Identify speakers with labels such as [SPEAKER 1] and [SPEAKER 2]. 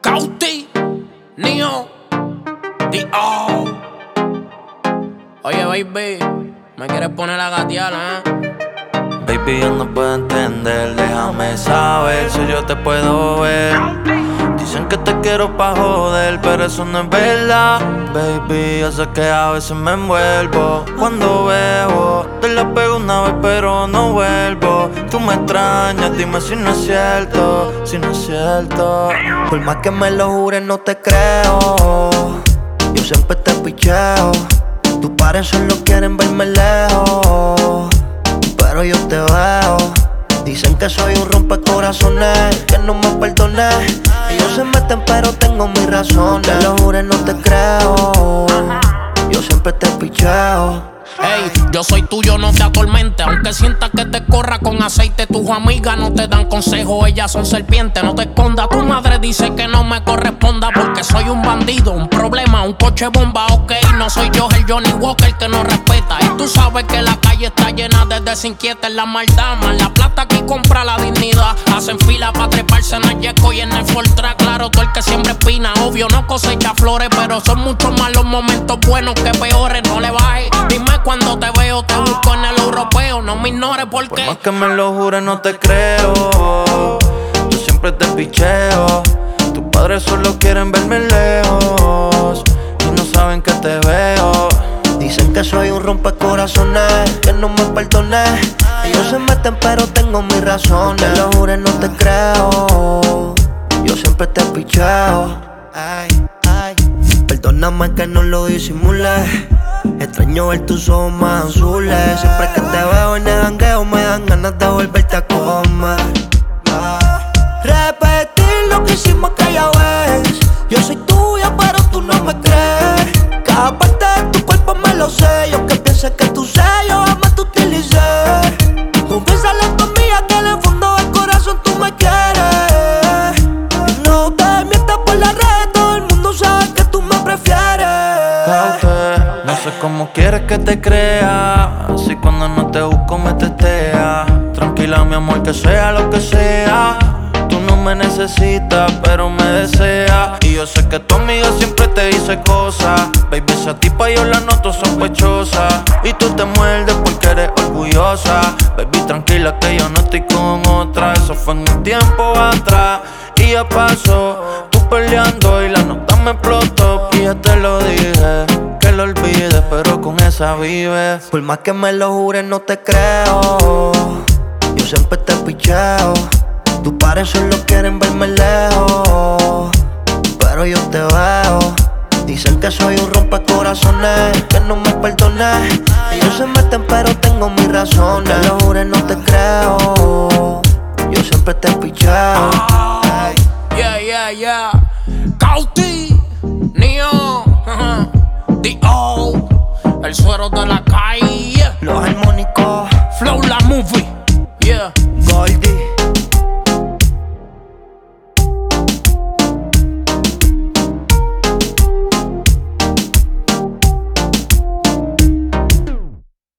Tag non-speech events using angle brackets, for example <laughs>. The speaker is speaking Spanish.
[SPEAKER 1] Cauti, Neo, D.O. Oye, baby, me quieres poner a gatear, eh?
[SPEAKER 2] Baby, yo no puedo entender, déjame saber si yo te puedo ver. Dicen que te quiero pa' joder, pero eso no es verdad. Baby, yo sé que a veces me envuelvo cuando bebo. Te la pego una vez, pero no vuelvo. Tú me extrañas, dime si no es cierto, si no es cierto.
[SPEAKER 3] Por más que me lo jures, no te creo. Yo siempre te picheo. Tus pares solo quieren verme lejos. Pero yo te veo. Dicen que soy un rompecorazones, que no me perdoné. Ellos se meten, pero tengo mis razones. Te lo jures, no te creo. Yo siempre te picheo.
[SPEAKER 1] Ey, yo soy tuyo, no te atormente. Aunque sientas que te corra con aceite, tus amigas no te dan consejo, ellas son serpientes. No te escondas, tu madre dice que no me corresponda porque soy un bandido, un problema, un coche bomba, ok. No soy yo el Johnny Walker que no respeta. Y tú sabes que la calle está llena de desinquietas, la maldad, la plata aquí compra la dignidad. Hacen fila para treparse en el Yeco y en el Fortra. Claro, tú el que siempre espina, obvio, no cosecha flores, pero son mucho más los momentos buenos que peores. No le bajes, dime cuando te veo, te busco en el europeo. No me ignores porque.
[SPEAKER 2] Por más que me lo jures, no te creo. Yo siempre te picheo. Tus padres solo quieren verme lejos. Y no saben que te veo.
[SPEAKER 3] Dicen que soy un rompecorazones, que no me perdoné. Ellos se meten, pero tengo mis razones. Te lo jures, no te creo. Yo siempre te picheo. Perdóname que no lo disimulé. Extraño ver tus ojos azules. Siempre que te veo en el jangueo me dan ganas de volverte a comer. Sé. Que sé, yo jamás te utilicé. Confiésale a tu amiga que en el fondo del corazón tú me quieres. No te mientas por la red, todo el mundo sabe que tú me prefieres.
[SPEAKER 2] No sé cómo quieres que te crea. Si cuando no te busco me testea. Tranquila, mi amor, que sea lo que sea. Tú no me necesitas, pero me deseas. Y yo sé que tu amiga siempre te dice cosas. Baby, esa tipa yo la noto sospechosa. Y tú te muerdes porque eres orgullosa. Baby, tranquila que yo no estoy con otra. Eso fue en un tiempo atrás. Y ya pasó, tú peleando y la nota me explotó. Y ya te lo dije, que lo olvides, pero con esa vives.
[SPEAKER 3] Por más que me lo jures, no te creo. Yo siempre te picheo. Tus pares solo quieren verme lejos. Pero yo te veo. Dicen que soy un rompecorazones, que no me perdoné. Ellos se meten, pero tengo mis razones. Te lo jures, no te creo. Yo siempre te picheo. Ay.
[SPEAKER 1] Yeah, yeah, yeah. Cauti, Neo, <laughs> D.O. El suero de la calle.
[SPEAKER 3] Los armónicos.
[SPEAKER 1] Flow la movie.